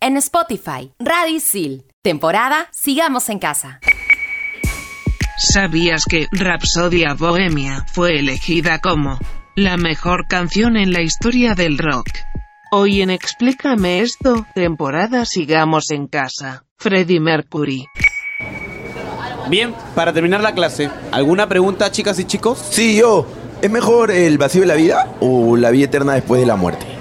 en Spotify. Radio Isil. Temporada Sigamos en Casa. ¿Sabías que Rapsodia Bohemia fue elegida como la mejor canción en la historia del rock? Hoy en Explícame esto, temporada Sigamos en Casa. Freddie Mercury. Bien, para terminar la clase, ¿alguna pregunta, chicas y chicos? Sí, yo. ¿Es mejor el vacío de la vida o la vida eterna después de la muerte?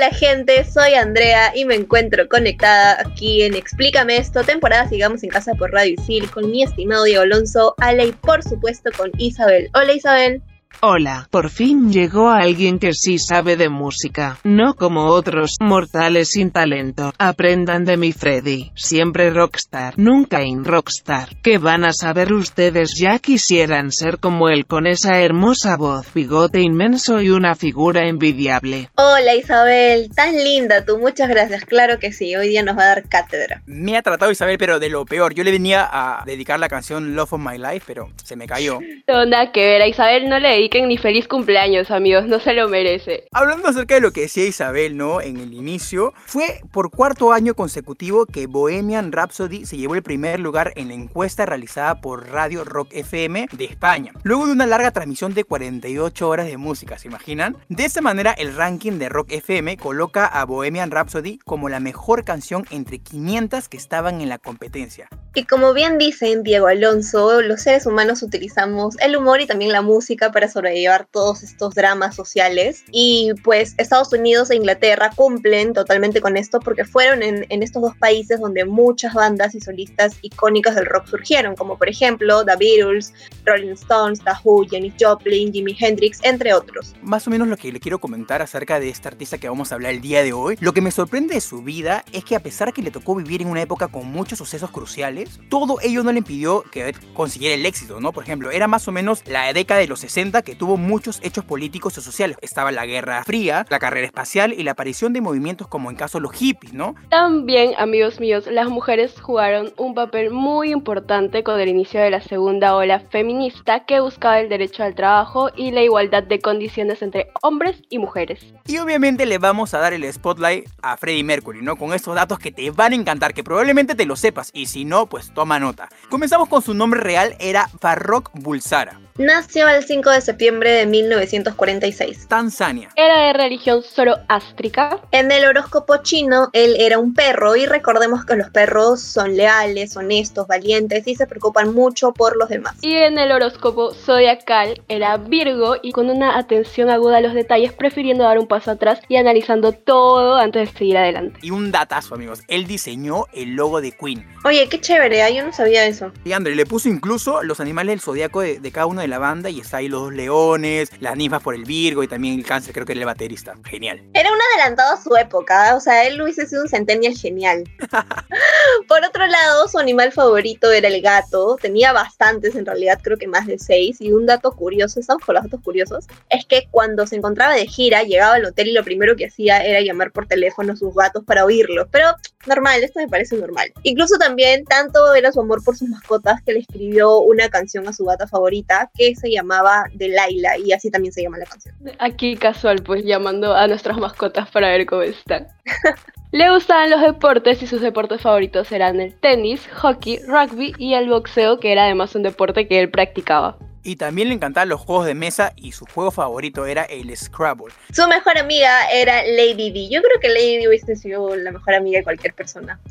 Hola, gente, soy Andrea y me encuentro conectada aquí en Explícame esto, temporada Sigamos en Casa por Radio Isil, con mi estimado Diego Alonso, Ale y por supuesto con Isabel. Hola Isabel. Hola, por fin llegó alguien que sí sabe de música, no como otros mortales sin talento. Aprendan de mi Freddy, siempre rockstar, nunca in rockstar. ¿Qué van a saber ustedes? Ya quisieran ser como él con esa hermosa voz, bigote inmenso y una figura envidiable. Hola Isabel, tan linda tú, muchas gracias, claro que sí, hoy día nos va a dar cátedra. Me ha tratado Isabel, pero de lo peor. Yo le venía a dedicar la canción Love of My Life, pero se me cayó. No, nada que ver, a Isabel no le dediquen ni feliz cumpleaños, amigos, no se lo merece. Hablando acerca de lo que decía Isabel, ¿no? En el inicio, fue por cuarto año consecutivo que Bohemian Rhapsody se llevó el primer lugar en la encuesta realizada por Radio Rock FM de España. Luego de una larga transmisión de 48 horas de música, ¿se imaginan? De esta manera, el ranking de Rock FM coloca a Bohemian Rhapsody como la mejor canción entre 500 que estaban en la competencia. Y como bien dicen Diego Alonso, los seres humanos utilizamos el humor y también la música para sobrellevar todos estos dramas sociales. Y pues Estados Unidos e Inglaterra cumplen totalmente con esto porque fueron en, en estos dos países donde muchas bandas y solistas icónicas del rock surgieron, como por ejemplo The Beatles, Rolling Stones, The Who, Janis Joplin, Jimi Hendrix, entre otros. Más o menos lo que le quiero comentar acerca de esta artista que vamos a hablar el día de hoy, lo que me sorprende de su vida es que a pesar que le tocó vivir en una época con muchos sucesos cruciales, todo ello no le impidió que consiguiera el éxito, ¿no? Por ejemplo, era más o menos la década de los 60 que tuvo muchos hechos políticos y sociales. Estaba la Guerra Fría, la carrera espacial y la aparición de movimientos como en caso los hippies, ¿no? También, amigos míos, las mujeres jugaron un papel muy importante con el inicio de la segunda ola feminista que buscaba el derecho al trabajo y la igualdad de condiciones entre hombres y mujeres. Y obviamente le vamos a dar el spotlight a Freddie Mercury, ¿no? Con estos datos que te van a encantar, que probablemente te lo sepas y si no, pues toma nota. Comenzamos con su nombre real, era Farrokh Bulsara. Nació el 5 de septiembre de 1946. Tanzania. Era de religión zoroástrica. En el horóscopo chino, él era un perro y recordemos que los perros son leales, honestos, valientes y se preocupan mucho por los demás. Y en el horóscopo zodiacal era Virgo y con una atención aguda a los detalles, prefiriendo dar un paso atrás y analizando todo antes de seguir adelante. Y un datazo, amigos. Él diseñó el logo de Queen. Oye, qué chévere, ¿eh? yo no sabía eso. Y André le puso incluso los animales del zodiaco de, de cada uno de la banda y está ahí los dos leones, las ninfas por el Virgo y también el cáncer, creo que era el baterista. Genial. Era un adelantado a su época, o sea, él hubiese sido un centennial genial. por otro lado, su animal favorito era el gato, tenía bastantes en realidad, creo que más de seis, y un dato curioso, estamos con los datos curiosos, es que cuando se encontraba de gira, llegaba al hotel y lo primero que hacía era llamar por teléfono a sus gatos para oírlos, pero normal, esto me parece normal. Incluso también tanto era su amor por sus mascotas que le escribió una canción a su gata favorita que se llamaba Delilah y así también se llama la canción. Aquí casual, pues llamando a nuestras mascotas para ver cómo están. Le gustaban los deportes y sus deportes favoritos eran el tenis, hockey, rugby y el boxeo, que era además un deporte que él practicaba. Y también le encantaban los juegos de mesa y su juego favorito era el Scrabble. Su mejor amiga era Lady D. Yo creo que Lady D hubiese sido la mejor amiga de cualquier persona.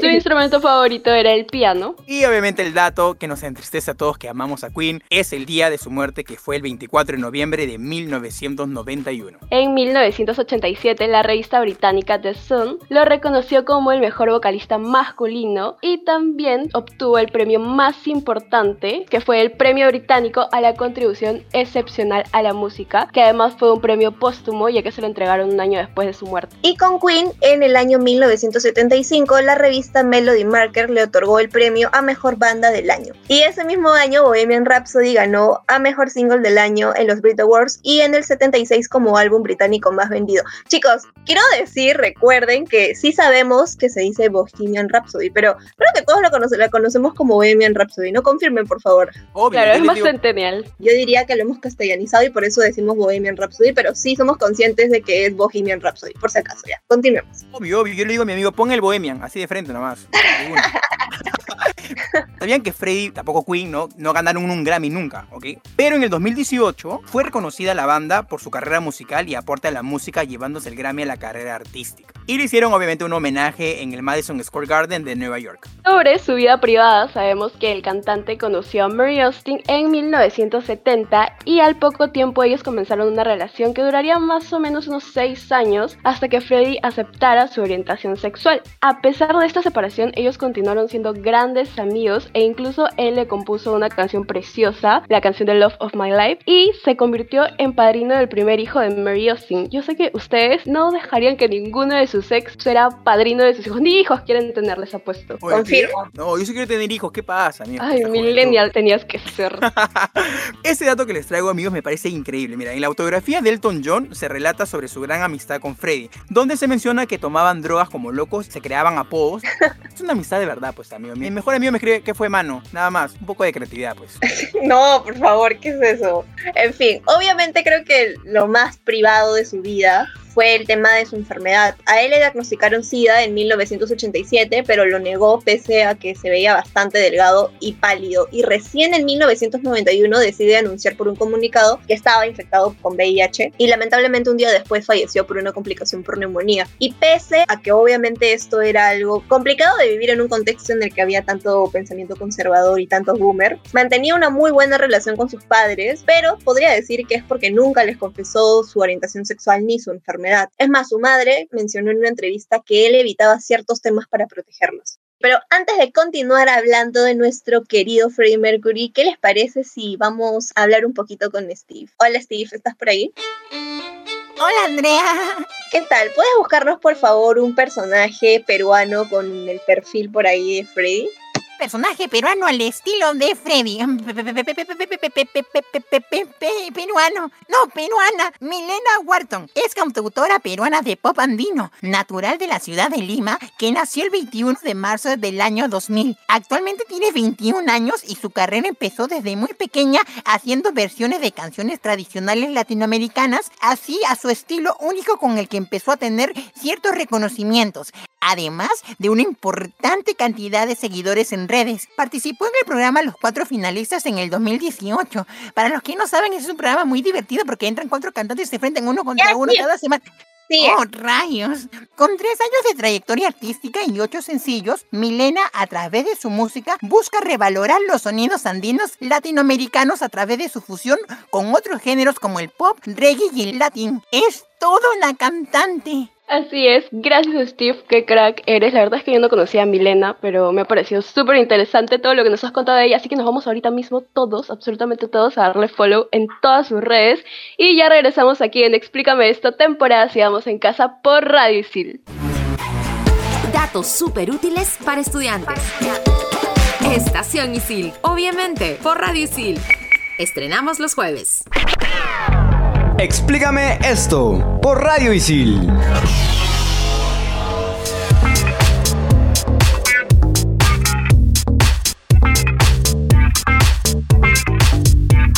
Su instrumento favorito era el piano. Y obviamente el dato que nos entristece a todos que amamos a Queen es el día de su muerte que fue el 24 de noviembre de 1991. En 1987, la revista británica The Sun lo reconoció como el mejor vocalista masculino y también obtuvo el premio más importante, que fue el premio británico a la contribución excepcional a la música, que además fue un premio póstumo ya que se lo entregaron un año después de su muerte. Y con Queen, en el año 1975, la revista Melody Marker le otorgó el premio a Mejor Banda del Año. Y ese mismo año, Bohemian Rhapsody ganó a Mejor Single del Año en los Brit Awards y en el 76 como álbum británico más vendido. Chicos, quiero decir, recuerden que sí sabemos que se dice Bohemian Rhapsody, pero creo que todos lo la conocemos como Bohemian Rhapsody. No confirmen, por favor. Obvio, claro, es más centennial. Yo diría que lo hemos castellanizado y por eso decimos Bohemian Rhapsody, pero sí somos conscientes de que es Bohemian Rhapsody, por si acaso, ya. Continuemos. Obvio, obvio. Yo le digo a mi amigo, pon el Bohemian, así de frente nomás. Sabían que Freddy, tampoco Queen, ¿no? no ganaron un Grammy nunca, ¿ok? Pero en el 2018 fue reconocida la banda por su carrera musical y aporte a la música llevándose el Grammy a la carrera artística. Y le hicieron obviamente un homenaje en el Madison Square Garden de Nueva York. Sobre su vida privada, sabemos que el cantante conoció a Mary Austin en 1970 y al poco tiempo ellos comenzaron una relación que duraría más o menos unos 6 años hasta que Freddie aceptara su orientación sexual. A pesar de esta separación, ellos continuaron siendo grandes amigos e incluso él le compuso una canción preciosa, la canción de Love of My Life, y se convirtió en padrino del primer hijo de Mary Austin. Yo sé que ustedes no dejarían que ninguno de sus su ex será padrino de sus hijos. Ni hijos quieren tenerles apuesto. Confirmo. No, yo sí quiero tener hijos. ¿Qué pasa, amigo? Ay, millennial tenías que ser. Ese dato que les traigo, amigos, me parece increíble. Mira, en la autografía de Elton John se relata sobre su gran amistad con Freddy, donde se menciona que tomaban drogas como locos, se creaban apodos. es una amistad de verdad, pues, amigo. Mi mejor amigo me escribe que fue mano, nada más. Un poco de creatividad, pues. no, por favor, ¿qué es eso? En fin, obviamente creo que lo más privado de su vida fue el tema de su enfermedad. A él le diagnosticaron SIDA en 1987, pero lo negó pese a que se veía bastante delgado y pálido. Y recién en 1991 decide anunciar por un comunicado que estaba infectado con VIH y lamentablemente un día después falleció por una complicación por neumonía. Y pese a que obviamente esto era algo complicado de vivir en un contexto en el que había tanto pensamiento conservador y tantos boomer, mantenía una muy buena relación con sus padres, pero podría decir que es porque nunca les confesó su orientación sexual ni su enfermedad es más, su madre mencionó en una entrevista que él evitaba ciertos temas para protegerlos. Pero antes de continuar hablando de nuestro querido Freddie Mercury, ¿qué les parece si vamos a hablar un poquito con Steve? Hola Steve, ¿estás por ahí? Hola Andrea. ¿Qué tal? ¿Puedes buscarnos por favor un personaje peruano con el perfil por ahí de Freddie? Personaje peruano al estilo de Freddy. Peruano, no, peruana. Milena Wharton es cantautora peruana de pop andino, natural de la ciudad de Lima, que nació el 21 de marzo del año 2000. Actualmente tiene 21 años y su carrera empezó desde muy pequeña haciendo versiones de canciones tradicionales latinoamericanas, así a su estilo único con el que empezó a tener ciertos reconocimientos además de una importante cantidad de seguidores en redes. Participó en el programa Los Cuatro Finalistas en el 2018. Para los que no saben, es un programa muy divertido porque entran cuatro cantantes y se enfrentan uno contra uno cada semana. ¡Oh, rayos! Con tres años de trayectoria artística y ocho sencillos, Milena, a través de su música, busca revalorar los sonidos andinos latinoamericanos a través de su fusión con otros géneros como el pop, reggae y el latín. Es toda una cantante. Así es, gracias Steve, qué crack eres. La verdad es que yo no conocía a Milena, pero me ha parecido súper interesante todo lo que nos has contado de ella, así que nos vamos ahorita mismo todos, absolutamente todos, a darle follow en todas sus redes. Y ya regresamos aquí en Explícame esto, temporada Sigamos en Casa por Radio Isil. Datos súper útiles para estudiantes. Estación Isil, obviamente, por Radio Isil. Estrenamos los jueves. Explícame esto por Radio Isil.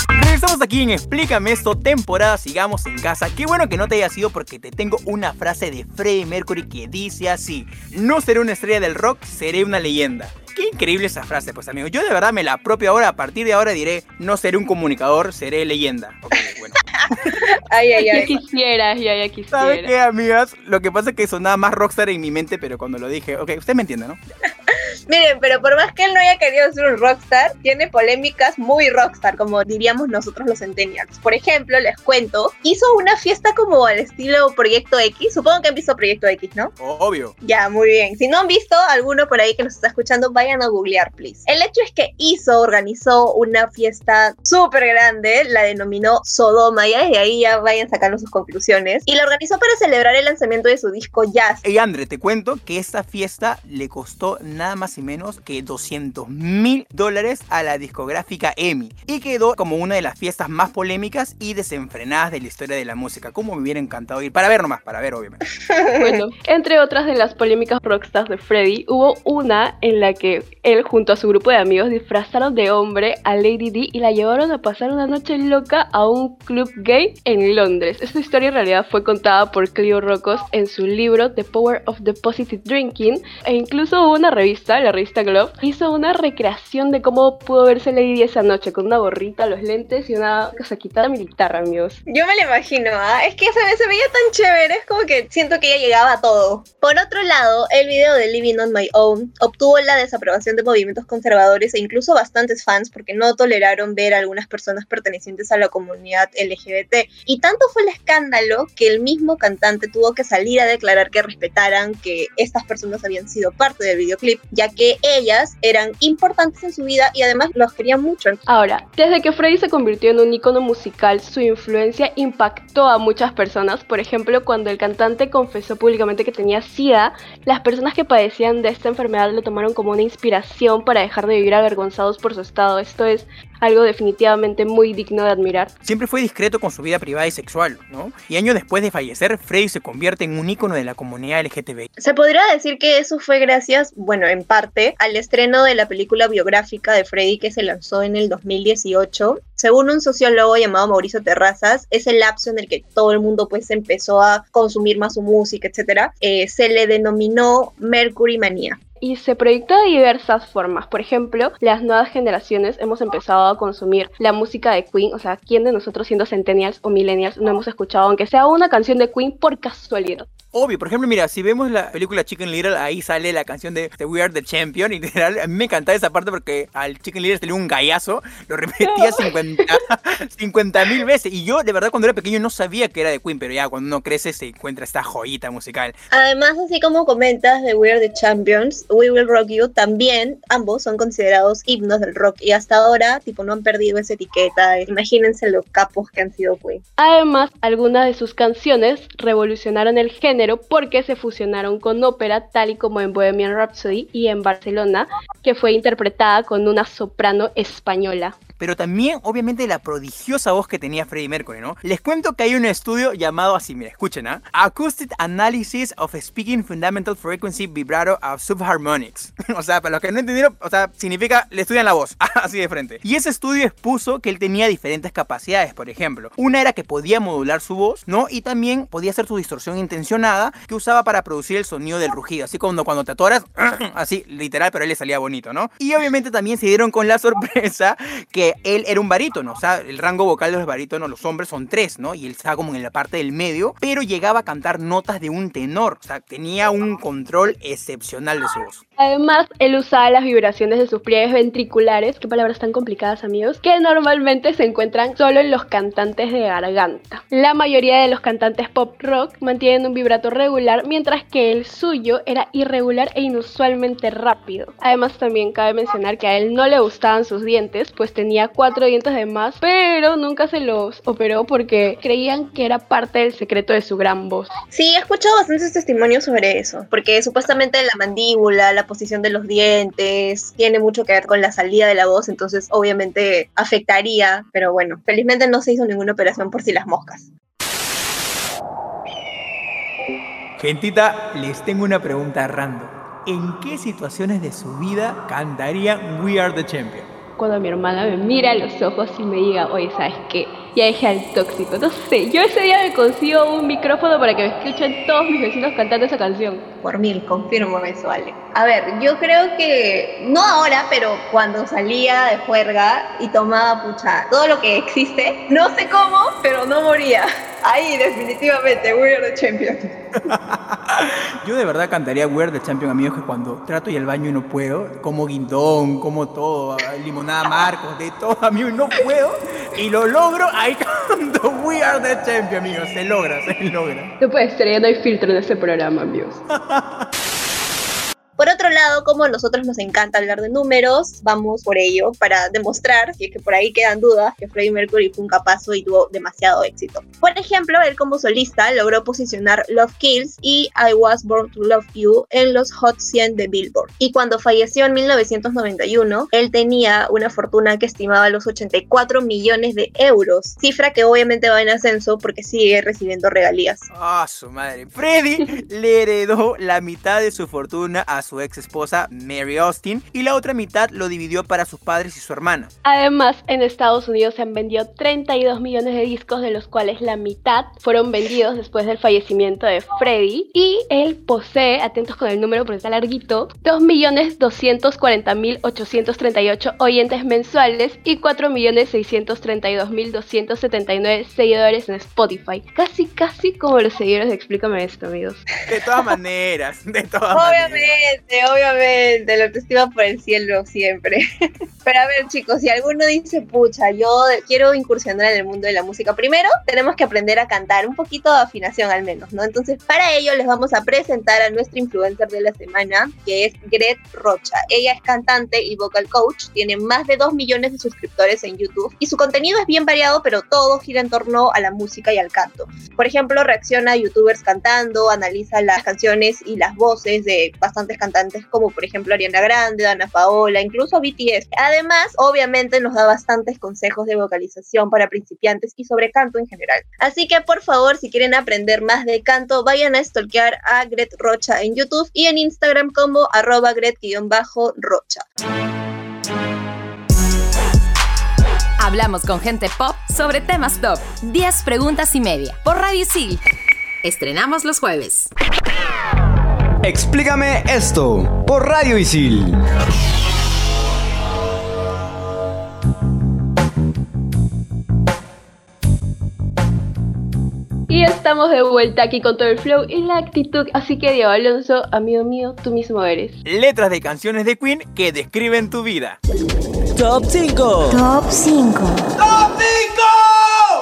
Regresamos aquí en Explícame esto, temporada Sigamos en casa. Qué bueno que no te haya sido porque te tengo una frase de Freddie Mercury que dice así: No seré una estrella del rock, seré una leyenda. Qué increíble esa frase, pues amigo. Yo de verdad me la apropio ahora. A partir de ahora diré, no seré un comunicador, seré leyenda. Ok, bueno. Ay, ay, ay. Ya quisiera, ya, ya quisiera. ¿Sabes qué, amigas? Lo que pasa es que sonaba más rockstar en mi mente, pero cuando lo dije, ok, usted me entiende, ¿no? Miren, pero por más que él no haya querido ser un rockstar, tiene polémicas muy rockstar, como diríamos nosotros los centennials. Por ejemplo, les cuento, hizo una fiesta como al estilo Proyecto X. Supongo que han visto Proyecto X, ¿no? Obvio. Ya, muy bien. Si no han visto alguno por ahí que nos está escuchando, vayan a googlear, please. El hecho es que hizo, organizó una fiesta súper grande, la denominó Sodoma, y de ahí ya vayan sacando sus conclusiones. Y la organizó para celebrar el lanzamiento de su disco Jazz. Hey, André, te cuento que esta fiesta le costó nada más y menos que 200 mil dólares a la discográfica EMI y quedó como una de las fiestas más polémicas y desenfrenadas de la historia de la música. Como me hubiera encantado ir para ver nomás, para ver, obviamente. bueno, entre otras de las polémicas rockstars de Freddy, hubo una en la que él junto a su grupo de amigos disfrazaron de hombre a Lady D y la llevaron a pasar una noche loca a un club gay en Londres. Esta historia en realidad fue contada por Cleo Rocos en su libro The Power of the Positive Drinking e incluso hubo una revista, la revista Glove, hizo una recreación de cómo pudo verse Lady esa noche con una gorrita, los lentes y una casaquita militar, amigos. Yo me lo imagino, ¿ah? es que se, se veía tan chévere, es como que siento que ella llegaba a todo. Por otro lado, el video de Living on My Own obtuvo la desaprobación de movimientos conservadores e incluso bastantes fans porque no toleraron ver a algunas personas pertenecientes a la comunidad LGBT. Y tanto fue el escándalo que el mismo cantante tuvo que salir a declarar que respetaran que estas personas habían sido parte del videoclip, ya que ellas eran importantes en su vida y además los querían mucho. Ahora, desde que Freddy se convirtió en un icono musical, su influencia impactó a muchas personas. Por ejemplo, cuando el cantante confesó públicamente que tenía SIDA, las personas que padecían de esta enfermedad lo tomaron como una inspiración para dejar de vivir avergonzados por su estado. Esto es algo definitivamente muy digno de admirar. Siempre fue discreto con su vida privada y sexual, ¿no? Y años después de fallecer, Freddy se convierte en un ícono de la comunidad LGTBI. Se podría decir que eso fue gracias, bueno, en parte, al estreno de la película biográfica de Freddy que se lanzó en el 2018. Según un sociólogo llamado Mauricio Terrazas, es el lapso en el que todo el mundo pues empezó a consumir más su música, etc. Eh, se le denominó Mercury Manía y se proyectó de diversas formas. Por ejemplo, las nuevas generaciones hemos empezado a consumir la música de Queen, o sea, ¿quién de nosotros siendo centennials o millennials no hemos escuchado aunque sea una canción de Queen por casualidad? Obvio, por ejemplo, mira, si vemos la película Chicken Little, ahí sale la canción de, We Are the Champion. Y literal, a mí me encantaba esa parte porque al Chicken Little dio un gallazo, lo repetía 50 mil veces. Y yo, de verdad, cuando era pequeño no sabía que era de Queen, pero ya cuando uno crece se encuentra esta joyita musical. Además, así como comentas de We Are the Champions, We Will Rock You, también ambos son considerados himnos del rock. Y hasta ahora, tipo, no han perdido esa etiqueta. Imagínense los capos que han sido Queen. Además, algunas de sus canciones revolucionaron el género porque se fusionaron con ópera, tal y como en Bohemian Rhapsody y en Barcelona, que fue interpretada con una soprano española pero también obviamente la prodigiosa voz que tenía Freddie Mercury, ¿no? Les cuento que hay un estudio llamado así, mira, escuchen, ¿ah? Acoustic Analysis of Speaking Fundamental Frequency Vibrato of Subharmonics. o sea, para los que no entendieron, o sea, significa le estudian la voz, así de frente. Y ese estudio expuso que él tenía diferentes capacidades, por ejemplo. Una era que podía modular su voz, ¿no? Y también podía hacer su distorsión intencionada que usaba para producir el sonido del rugido, así como cuando te atoras, así, literal, pero él le salía bonito, ¿no? Y obviamente también se dieron con la sorpresa que él era un barítono, o sea, el rango vocal de los barítonos, los hombres son tres, ¿no? Y él estaba como en la parte del medio, pero llegaba a cantar notas de un tenor, o sea, tenía un control excepcional de su voz. Además, él usaba las vibraciones de sus pliegues ventriculares, qué palabras tan complicadas amigos, que normalmente se encuentran solo en los cantantes de garganta. La mayoría de los cantantes pop rock mantienen un vibrato regular, mientras que el suyo era irregular e inusualmente rápido. Además, también cabe mencionar que a él no le gustaban sus dientes, pues tenía cuatro dientes de más, pero nunca se los operó porque creían que era parte del secreto de su gran voz. Sí, he escuchado bastantes testimonios sobre eso, porque supuestamente la mandíbula, la posición de los dientes, tiene mucho que ver con la salida de la voz, entonces obviamente afectaría, pero bueno, felizmente no se hizo ninguna operación por si las moscas. Gentita, les tengo una pregunta random. ¿En qué situaciones de su vida cantaría We Are the Champion? cuando mi hermana me mira a los ojos y me diga, oye, ¿sabes qué? Ya dejé al tóxico. No sé, yo ese día me consigo un micrófono para que me escuchen todos mis vecinos cantando esa canción. Por mil, confirmo eso, Ale. A ver, yo creo que, no ahora, pero cuando salía de juerga y tomaba, pucha, todo lo que existe, no sé cómo, pero no moría. Ahí, definitivamente, we are the champion. Yo de verdad cantaría We're the Champion, amigos, que cuando trato y al baño y no puedo, como guindón, como todo, limonada Marcos, de todo, amigo, no puedo. Y lo logro, ahí canto We are the Champion, amigos. Se logra, se logra. No puede ser, ya no hay filtro en este programa, amigos. Lado, como a nosotros nos encanta hablar de números, vamos por ello para demostrar, si es que por ahí quedan dudas, que Freddie Mercury fue un capazo y tuvo demasiado éxito. Por ejemplo, él como solista logró posicionar Love Kills y I Was Born to Love You en los Hot 100 de Billboard. Y cuando falleció en 1991, él tenía una fortuna que estimaba los 84 millones de euros, cifra que obviamente va en ascenso porque sigue recibiendo regalías. Ah, su madre. Freddie le heredó la mitad de su fortuna a su ex esposa Mary Austin y la otra mitad lo dividió para sus padres y su hermana. Además, en Estados Unidos se han vendido 32 millones de discos, de los cuales la mitad fueron vendidos después del fallecimiento de Freddie y él posee, atentos con el número porque está larguito, 2.240.838 oyentes mensuales y 4.632.279 seguidores en Spotify. Casi, casi como los seguidores de Explícame esto, amigos. De todas maneras, de todas Obviamente, maneras obviamente, la autoestima por el cielo siempre. Pero a ver, chicos, si alguno dice, pucha, yo quiero incursionar en el mundo de la música, primero tenemos que aprender a cantar, un poquito de afinación al menos, ¿no? Entonces, para ello les vamos a presentar a nuestra influencer de la semana, que es Gret Rocha. Ella es cantante y vocal coach, tiene más de 2 millones de suscriptores en YouTube y su contenido es bien variado, pero todo gira en torno a la música y al canto. Por ejemplo, reacciona a youtubers cantando, analiza las canciones y las voces de bastantes cantantes como por ejemplo Ariana Grande, Ana Paola, incluso BTS. Además, obviamente nos da bastantes consejos de vocalización para principiantes y sobre canto en general. Así que por favor, si quieren aprender más de canto, vayan a stalkear a Gret Rocha en YouTube y en Instagram como arroba Gret-Rocha. Hablamos con gente pop sobre temas top. 10 preguntas y media. Por Radio Sil. Estrenamos los jueves. Explícame esto por Radio Isil. Y estamos de vuelta aquí con todo el flow y la actitud. Así que Diego Alonso, amigo mío, tú mismo eres. Letras de canciones de Queen que describen tu vida. Top 5. Top 5. ¡Top 5!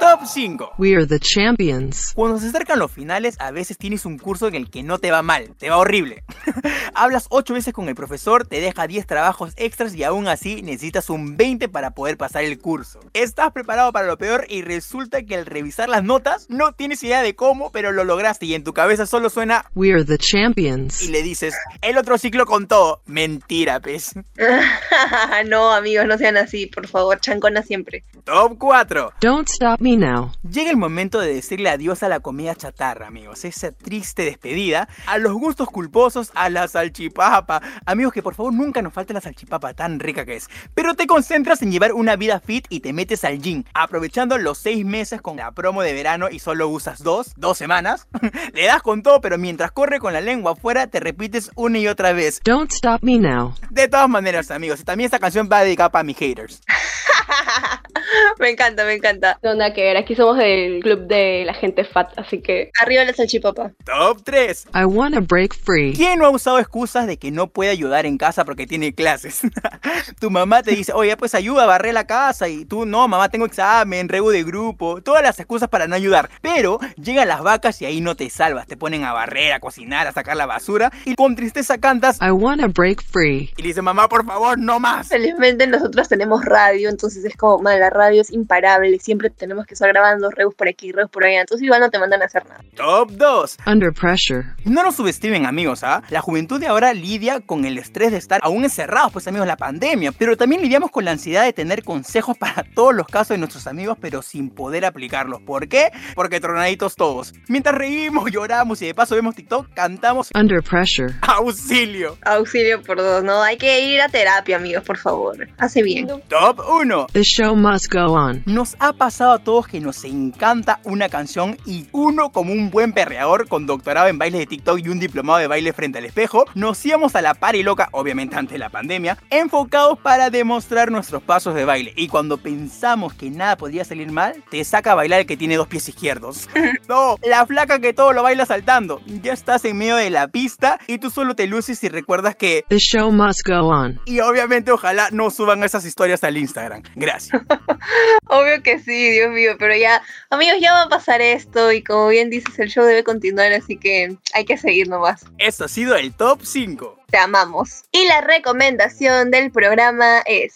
Top 5. We are the champions. Cuando se acercan los finales, a veces tienes un curso en el que no te va mal, te va horrible. Hablas 8 veces con el profesor, te deja 10 trabajos extras y aún así necesitas un 20 para poder pasar el curso. Estás preparado para lo peor y resulta que al revisar las notas no tienes idea de cómo, pero lo lograste y en tu cabeza solo suena We are the champions. y le dices, el otro ciclo con todo. Mentira, pez. no, amigos, no sean así, por favor, chancona siempre. Top 4. Don't stop me now. Llega el momento de decirle adiós a la comida chatarra, amigos. Esa triste despedida. A los gustos culposos, a la salchipapa. Amigos, que por favor nunca nos falte la salchipapa tan rica que es. Pero te concentras en llevar una vida fit y te metes al gym. Aprovechando los 6 meses con la promo de verano y solo usas dos, dos semanas. Le das con todo, pero mientras corre con la lengua afuera, te repites una y otra vez. Don't stop me now. De todas maneras, amigos, también esta canción va dedicada para mis haters. me encanta, me encanta. No, nada que ver, aquí somos del club de la gente fat, así que... Arriba la salchipapa. Top 3. I wanna break free. ¿Quién no ha usado excusas de que no puede ayudar en casa porque tiene clases? tu mamá te dice, oye, pues ayuda a barrer la casa y tú, no, mamá, tengo examen, regu de grupo, todas las excusas para no ayudar. Pero llegan las vacas y ahí no te salvas, te ponen a barrer, a cocinar, a sacar la basura y con tristeza cantas, I wanna break free. y le dice, mamá, por favor, no más. Felizmente nosotros tenemos radio, entonces es como, madre, la radio es imparable, siempre tenemos que estar grabando reus por aquí, reus por allá, entonces igual no te mandan a hacer nada. Top 2. Under pressure. No nos subestimen amigos, ¿ah? La juventud de ahora lidia con el estrés de estar aún encerrados, pues amigos, la pandemia. Pero también lidiamos con la ansiedad de tener consejos para todos los casos de nuestros amigos, pero sin poder aplicarlos. ¿Por qué? Porque tronaditos todos. Mientras reímos, lloramos y de paso vemos TikTok, cantamos Under pressure. auxilio. Auxilio por dos, ¿no? Hay que ir a terapia, amigos, por favor. Hace bien. Top 1. no? The show must go on. Nos ha pasado a todos que nos encanta una canción y uno como un buen perreador con doctorado en baile de TikTok y un diplomado de baile frente al espejo, nos íbamos a la par y loca, obviamente antes de la pandemia, enfocados para demostrar nuestros pasos de baile. Y cuando pensamos que nada podría salir mal, te saca a bailar el que tiene dos pies izquierdos. no, la flaca que todo lo baila saltando. Ya estás en medio de la pista y tú solo te luces y recuerdas que... The show must go on. Y obviamente ojalá no suban esas historias al Instagram. Gracias. Obvio que sí, Dios mío, pero ya, amigos, ya va a pasar esto y como bien dices, el show debe continuar, así que hay que seguir nomás. Esto ha sido el top 5. Te amamos. Y la recomendación del programa es...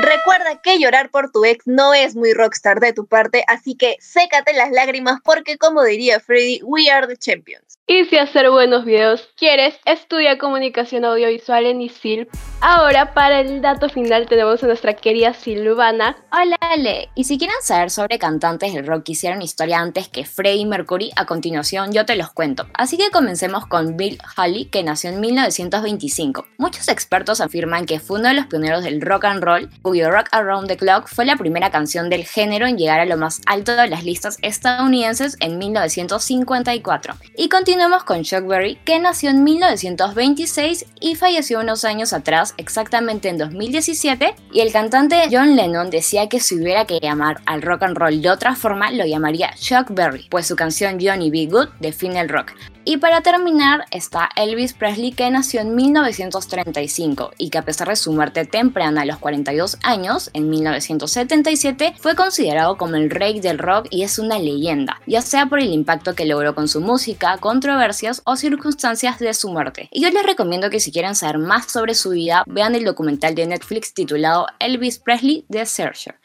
Recuerda que llorar por tu ex no es muy rockstar de tu parte, así que sécate las lágrimas porque como diría Freddy, we are the champions. Y si hacer buenos videos quieres, estudia comunicación audiovisual en ISIL. Ahora para el dato final tenemos a nuestra querida Silvana. Hola Ale, y si quieren saber sobre cantantes del rock que hicieron historia antes que Freddie Mercury, a continuación yo te los cuento. Así que comencemos con Bill Haley, que nació en 1925. Muchos expertos afirman que fue uno de los pioneros del rock and roll, cuyo Rock Around the Clock fue la primera canción del género en llegar a lo más alto de las listas estadounidenses en 1954. Y continuamos con Chuck Berry, que nació en 1926 y falleció unos años atrás, exactamente en 2017, y el cantante John Lennon decía que si hubiera que llamar al rock and roll de otra forma, lo llamaría Chuck Berry, pues su canción Johnny B. Good define el rock. Y para terminar está Elvis Presley que nació en 1935 y que a pesar de su muerte temprana a los 42 años, en 1977, fue considerado como el rey del rock y es una leyenda, ya sea por el impacto que logró con su música, controversias o circunstancias de su muerte. Y yo les recomiendo que si quieren saber más sobre su vida, vean el documental de Netflix titulado Elvis Presley The Searcher.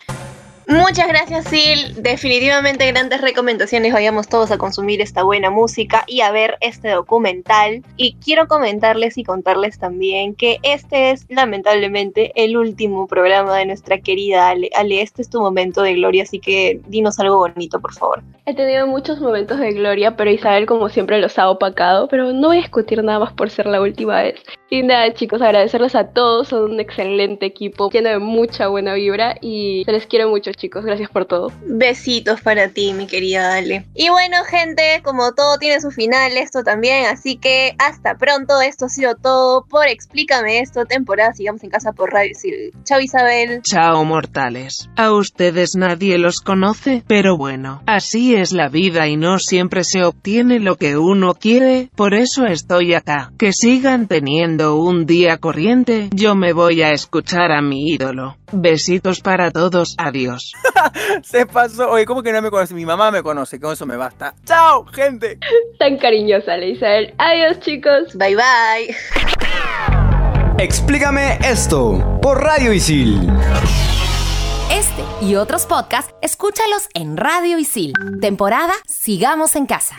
Muchas gracias, Sil. Definitivamente grandes recomendaciones. Vayamos todos a consumir esta buena música y a ver este documental. Y quiero comentarles y contarles también que este es lamentablemente el último programa de nuestra querida Ale. Ale, este es tu momento de gloria, así que dinos algo bonito, por favor. He tenido muchos momentos de gloria, pero Isabel como siempre los ha opacado, pero no voy a discutir nada más por ser la última vez. Y nada, chicos, agradecerles a todos, son un excelente equipo, lleno de mucha buena vibra y se les quiero mucho, chicos. Gracias por todo. Besitos para ti, mi querida Ale. Y bueno, gente, como todo tiene su final, esto también, así que hasta pronto. Esto ha sido todo por Explícame esto, temporada Sigamos en casa por Radio Sil. Chao, Isabel. Chao, mortales. A ustedes nadie los conoce, pero bueno, así es la vida y no siempre se obtiene lo que uno quiere, por eso estoy acá. Que sigan teniendo un día corriente, yo me voy a escuchar a mi ídolo. Besitos para todos, adiós. Se pasó. Oye, ¿cómo que no me conoce? Mi mamá me conoce, con eso me basta. ¡Chao, gente! Tan cariñosa, Isabel. Adiós, chicos. Bye, bye. Explícame esto por Radio Isil. Este y otros podcasts, escúchalos en Radio Isil. Temporada Sigamos en Casa.